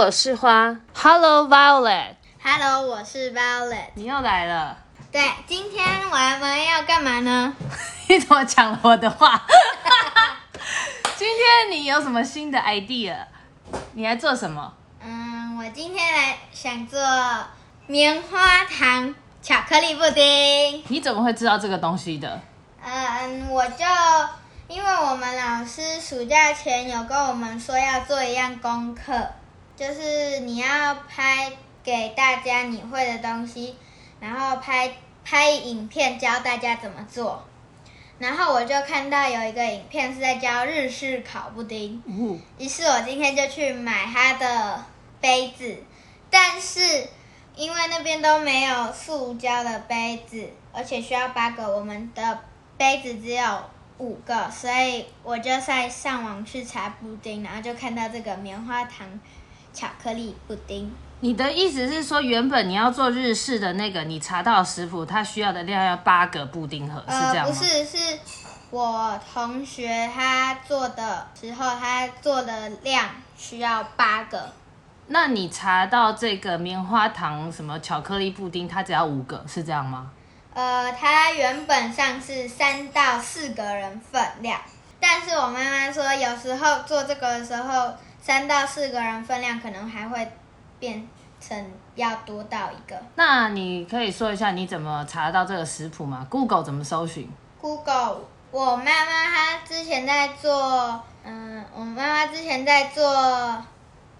我是花。Hello Violet。Hello，我是 Violet。你又来了。对，今天我们要干嘛呢？你怎么抢了我的话？今天你有什么新的 idea？你来做什么？嗯，我今天来想做棉花糖巧克力布丁。你怎么会知道这个东西的？嗯，我就因为我们老师暑假前有跟我们说要做一样功课，就是你要拍给大家你会的东西，然后拍拍影片教大家怎么做。然后我就看到有一个影片是在教日式烤布丁，于是我今天就去买它的杯子，但是因为那边都没有塑胶的杯子，而且需要八个，我们的。杯子只有五个，所以我就在上网去查布丁，然后就看到这个棉花糖巧克力布丁。你的意思是说，原本你要做日式的那个，你查到食谱，它需要的量要八个布丁盒，是这样吗？呃，不是，是我同学他做的时候，他做的量需要八个。那你查到这个棉花糖什么巧克力布丁，它只要五个，是这样吗？呃，它原本上是三到四个人份量，但是我妈妈说，有时候做这个的时候，三到四个人分量可能还会变成要多到一个。那你可以说一下你怎么查到这个食谱吗？Google 怎么搜寻？Google，我妈妈她之前在做，嗯，我妈妈之前在做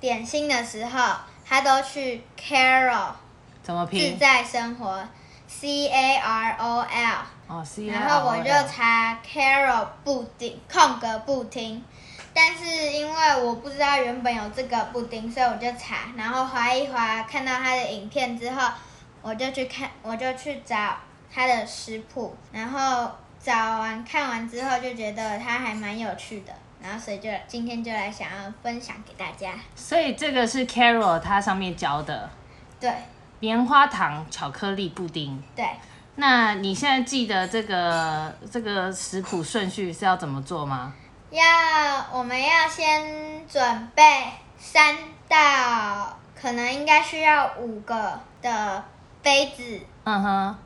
点心的时候，她都去 Carol，怎么拼？自在生活。C A R O L，哦，C A R O L，然后我就查 Carol 布丁空格布丁，但是因为我不知道原本有这个布丁，所以我就查，然后划一划，看到它的影片之后，我就去看，我就去找它的食谱，然后找完看完之后就觉得它还蛮有趣的，然后所以就今天就来想要分享给大家。所以这个是 Carol 他上面教的，对。棉花糖巧克力布丁。对，那你现在记得这个这个食谱顺序是要怎么做吗？要，我们要先准备三到，可能应该需要五个的杯子。嗯哼。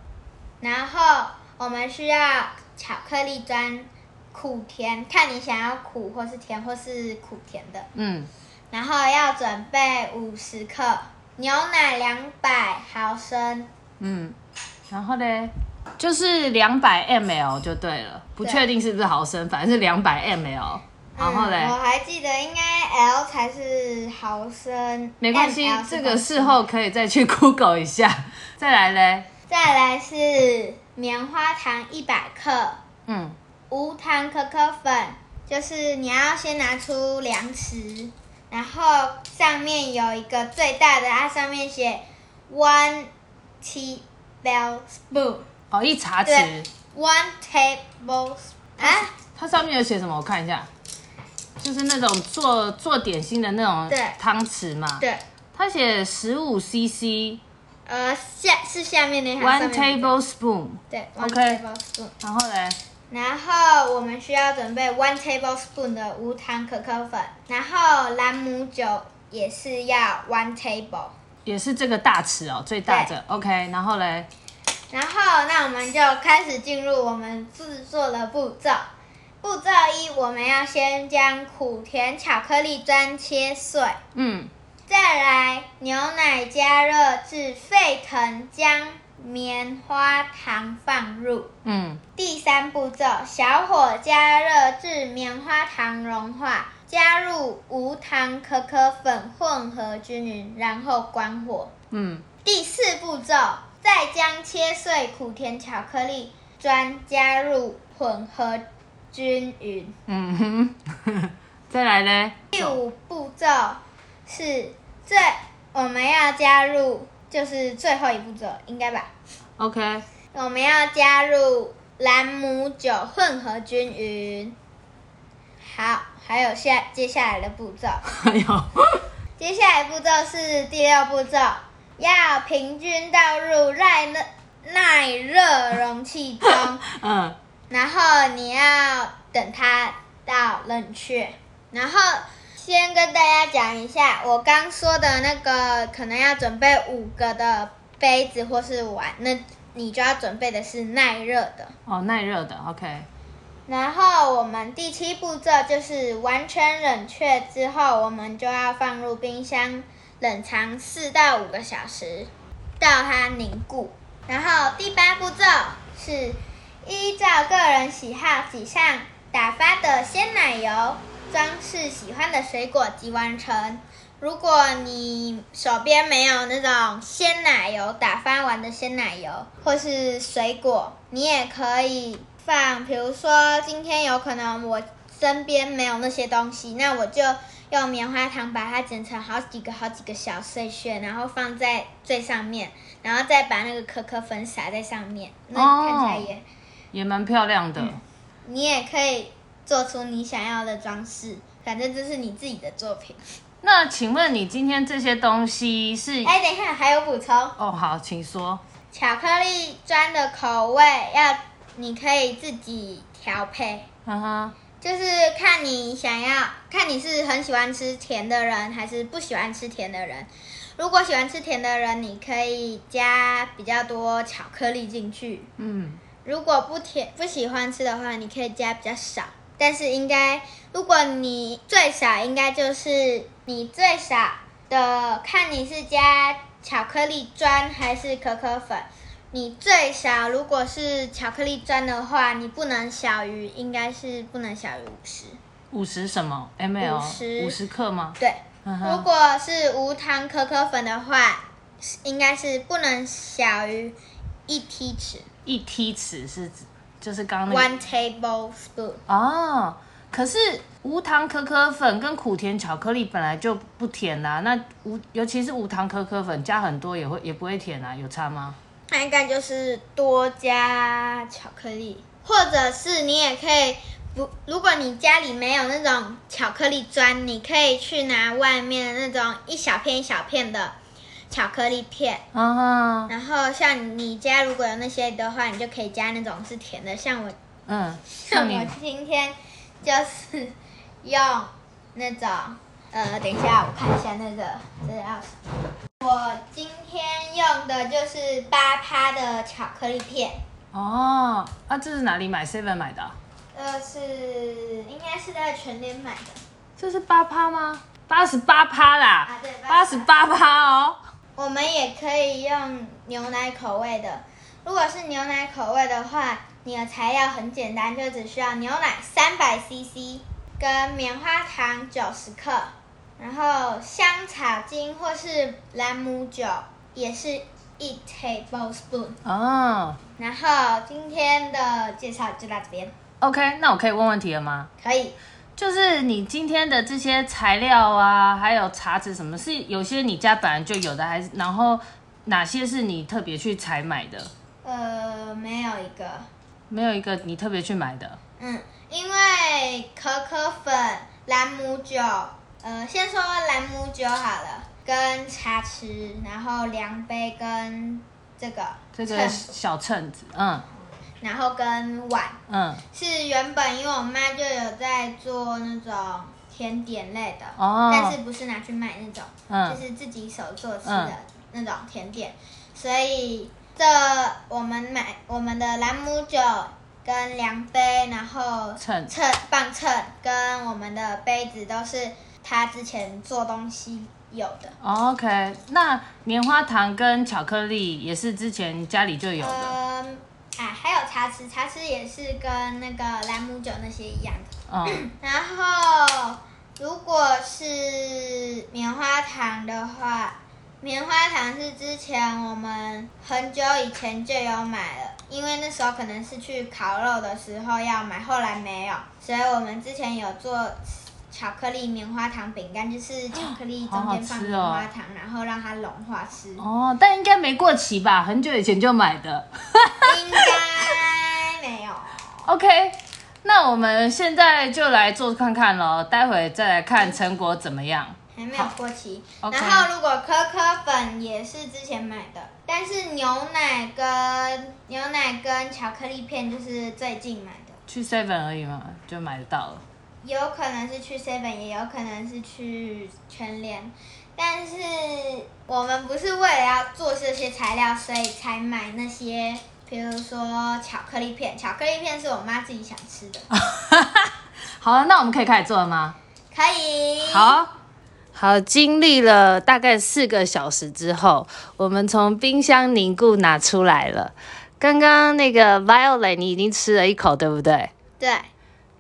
然后我们需要巧克力砖，苦甜，看你想要苦或是甜或是苦甜的。嗯。然后要准备五十克。牛奶两百毫升，嗯，然后呢，就是两百 ml 就对了，不确定是不是毫升，反正是两百 ml。然后呢，我还记得应该 L 才是毫升，没关系，这个事后可以再去 Google 一下。再来嘞，再来是棉花糖一百克，嗯，无糖可可粉，就是你要先拿出量匙。然后上面有一个最大的，它上面写 one tablespoon 哦，一茶匙。one tablespoon 啊？它上面有写什么？我看一下，就是那种做做点心的那种汤匙嘛。对。它写十五 cc。呃，下是下面那行。One tablespoon。对。OK。然后嘞？然后我们需要准备 one tablespoon 的无糖可可粉，然后朗姆酒也是要 one table，也是这个大匙哦，最大的。OK，然后嘞？然后那我们就开始进入我们制作的步骤。步骤一，我们要先将苦甜巧克力砖切碎。嗯。再来，牛奶加热至沸腾，将棉花糖放入，嗯，第三步骤，小火加热至棉花糖融化，加入无糖可可粉混合均匀，然后关火，嗯，第四步骤，再将切碎苦甜巧克力砖加入混合均匀，嗯哼，再来呢？第五步骤是最我们要加入。就是最后一步骤，应该吧？OK，我们要加入兰姆酒混合均匀。好，还有下接下来的步骤。还有，接下来步骤是第六步骤，要平均倒入耐热耐热容器中。嗯。然后你要等它到冷却，然后先跟大家讲一下，我刚说的那个可能要准备五个的杯子或是碗，那你就要准备的是耐热的。哦，耐热的，OK。然后我们第七步骤就是完全冷却之后，我们就要放入冰箱冷藏四到五个小时，到它凝固。然后第八步骤是依照个人喜好挤上打发的鲜奶油，装饰喜欢的水果即完成。如果你手边没有那种鲜奶油打发完的鲜奶油或是水果，你也可以。放，比如说今天有可能我身边没有那些东西，那我就用棉花糖把它剪成好几个、好几个小碎屑，然后放在最上面，然后再把那个可可粉撒在上面，那看起来也、哦、也蛮漂亮的、嗯。你也可以做出你想要的装饰，反正这是你自己的作品。那请问你今天这些东西是？哎，等一下还有补充哦，好，请说。巧克力砖的口味要。你可以自己调配，嗯哼，就是看你想要，看你是很喜欢吃甜的人，还是不喜欢吃甜的人。如果喜欢吃甜的人，你可以加比较多巧克力进去，嗯。如果不甜不喜欢吃的话，你可以加比较少，但是应该，如果你最少应该就是你最少的，看你是加巧克力砖还是可可粉。你最少如果是巧克力砖的话，你不能小于，应该是不能小于五十。五十什么？ml？五十五十克吗？对。如果是无糖可可粉的话，应该是不能小于一梯匙。一梯匙是指就是刚刚那个。One tablespoon。哦，可是无糖可可粉跟苦甜巧克力本来就不甜啦，那无尤其是无糖可可粉加很多也会也不会甜啊，有差吗？那应该就是多加巧克力，或者是你也可以不，如果你家里没有那种巧克力砖，你可以去拿外面那种一小片一小片的巧克力片。嗯，然后像你家如果有那些的话，你就可以加那种是甜的。像我，嗯，像我今天就是用那种，呃，等一下我看一下那个这要什么。我今天用的就是八趴的巧克力片。哦，啊，这是哪里买？Seven 买的？呃，是应该是在全联买的。这是八趴吗？八十八趴啦。啊，对，八十八趴哦。我们也可以用牛奶口味的。如果是牛奶口味的话，你的材料很简单，就只需要牛奶三百 CC 跟棉花糖九十克。然后香草精或是兰姆酒也是一 tablespoon 哦。然后今天的介绍就到这边。OK，那我可以问问题了吗？可以。就是你今天的这些材料啊，还有茶籽什么，是有些你家本来就有的，还是然后哪些是你特别去采买的？呃，没有一个。没有一个你特别去买的。嗯，因为可可粉、兰姆酒。呃，先说兰姆酒好了，跟茶匙，然后量杯跟这个这个小秤子，嗯，然后跟碗，嗯，是原本因为我妈就有在做那种甜点类的，哦，但是不是拿去卖那种，嗯，就是自己手做吃的那种甜点，嗯，所以这我们买我们的兰姆酒跟量杯，然后秤。秤磅秤跟我们的杯子都是。他之前做东西有的。OK，那棉花糖跟巧克力也是之前家里就有的。嗯，哎，还有茶匙，茶匙也是跟那个兰姆酒那些一样的。哦。然后，如果是棉花糖的话，棉花糖是之前我们很久以前就有买了，因为那时候可能是去烤肉的时候要买，后来没有，所以我们之前有做。巧克力棉花糖饼干就是巧克力中间放棉花糖，然后让它融化吃。哦，但应该没过期吧？很久以前就买的。应该没有。OK，那我们现在就来做看看喽，待会再来看成果怎么样。还没有过期。然后如果可可粉也是之前买的，但是牛奶跟牛奶跟巧克力片就是最近买的。去 Seven 而已嘛，就买得到了。有可能是去 Seven，也有可能是去全联。但是我们不是为了要做这些材料，所以才买那些，比如说巧克力片。巧克力片是我妈自己想吃的。好了，那我们可以开始做了吗？可以。好，好，经历了大概四个小时之后，我们从冰箱凝固拿出来了。刚刚那个 Violet，你已经吃了一口，对不对？对。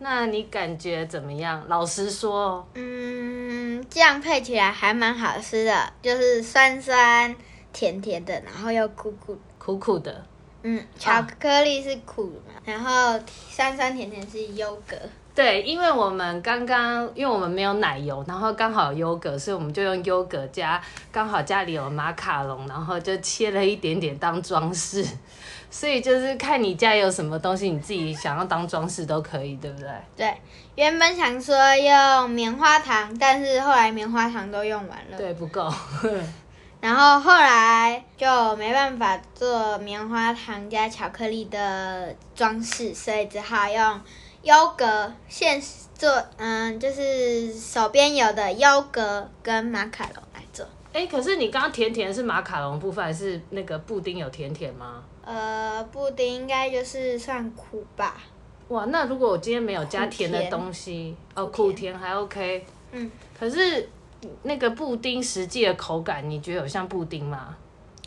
那你感觉怎么样？老实说，嗯，这样配起来还蛮好吃的，就是酸酸甜甜的，然后又苦苦苦苦的。嗯，巧克力是苦的，啊、然后酸酸甜甜是优格。对，因为我们刚刚因为我们没有奶油，然后刚好有优格，所以我们就用优格加，刚好家里有马卡龙，然后就切了一点点当装饰。所以就是看你家有什么东西，你自己想要当装饰都可以，对不对？对，原本想说用棉花糖，但是后来棉花糖都用完了，对，不够。然后后来就没办法做棉花糖加巧克力的装饰，所以只好用优格现做，嗯，就是手边有的优格跟马卡龙来做。哎，可是你刚刚甜甜是马卡龙部分，还是那个布丁有甜甜吗？呃，布丁应该就是算苦吧。哇，那如果我今天没有加甜的东西，哦，苦甜还 OK。嗯。可是那个布丁实际的口感，你觉得有像布丁吗？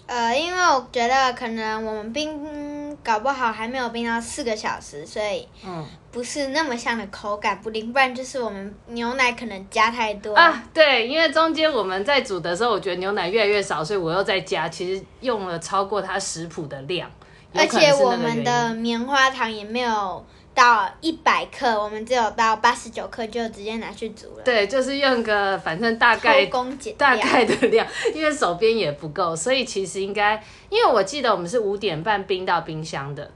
呃，因为我觉得可能我们冰搞不好还没有冰到四个小时，所以嗯，不是那么像的口感布丁，不然就是我们牛奶可能加太多啊。对，因为中间我们在煮的时候，我觉得牛奶越来越少，所以我又在加，其实用了超过它食谱的量，而且我们的棉花糖也没有。到一百克，我们只有到八十九克就直接拿去煮了。对，就是用个反正大概大概的量，因为手边也不够，所以其实应该，因为我记得我们是五点半冰到冰箱的，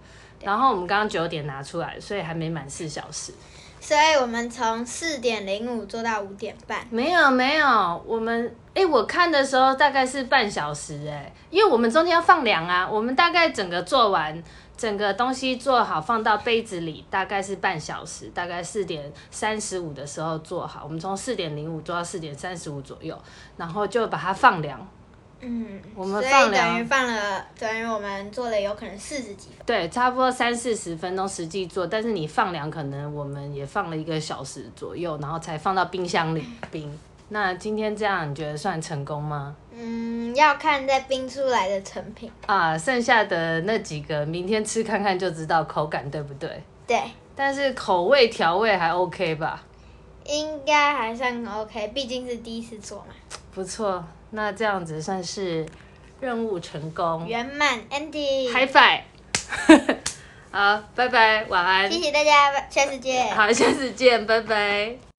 然后我们刚刚九点拿出来，所以还没满四小时。所以我们从四点零五做到五点半。没有没有，我们哎、欸，我看的时候大概是半小时哎，因为我们中间要放凉啊，我们大概整个做完。整个东西做好，放到杯子里，大概是半小时，大概四点三十五的时候做好。我们从四点零五做到四点三十五左右，然后就把它放凉。嗯，我们放凉，等于放了，等于我们做了有可能四十几分。对，差不多三四十分钟实际做，但是你放凉，可能我们也放了一个小时左右，然后才放到冰箱里冰。那今天这样，你觉得算成功吗？嗯，要看再冰出来的成品啊。剩下的那几个，明天吃看看就知道口感对不对？对。但是口味调味还 OK 吧？应该还算 OK，毕竟是第一次做嘛。不错，那这样子算是任务成功，圆满 ending。High five！好，拜拜，晚安。谢谢大家，下次见。好，下次见，拜拜。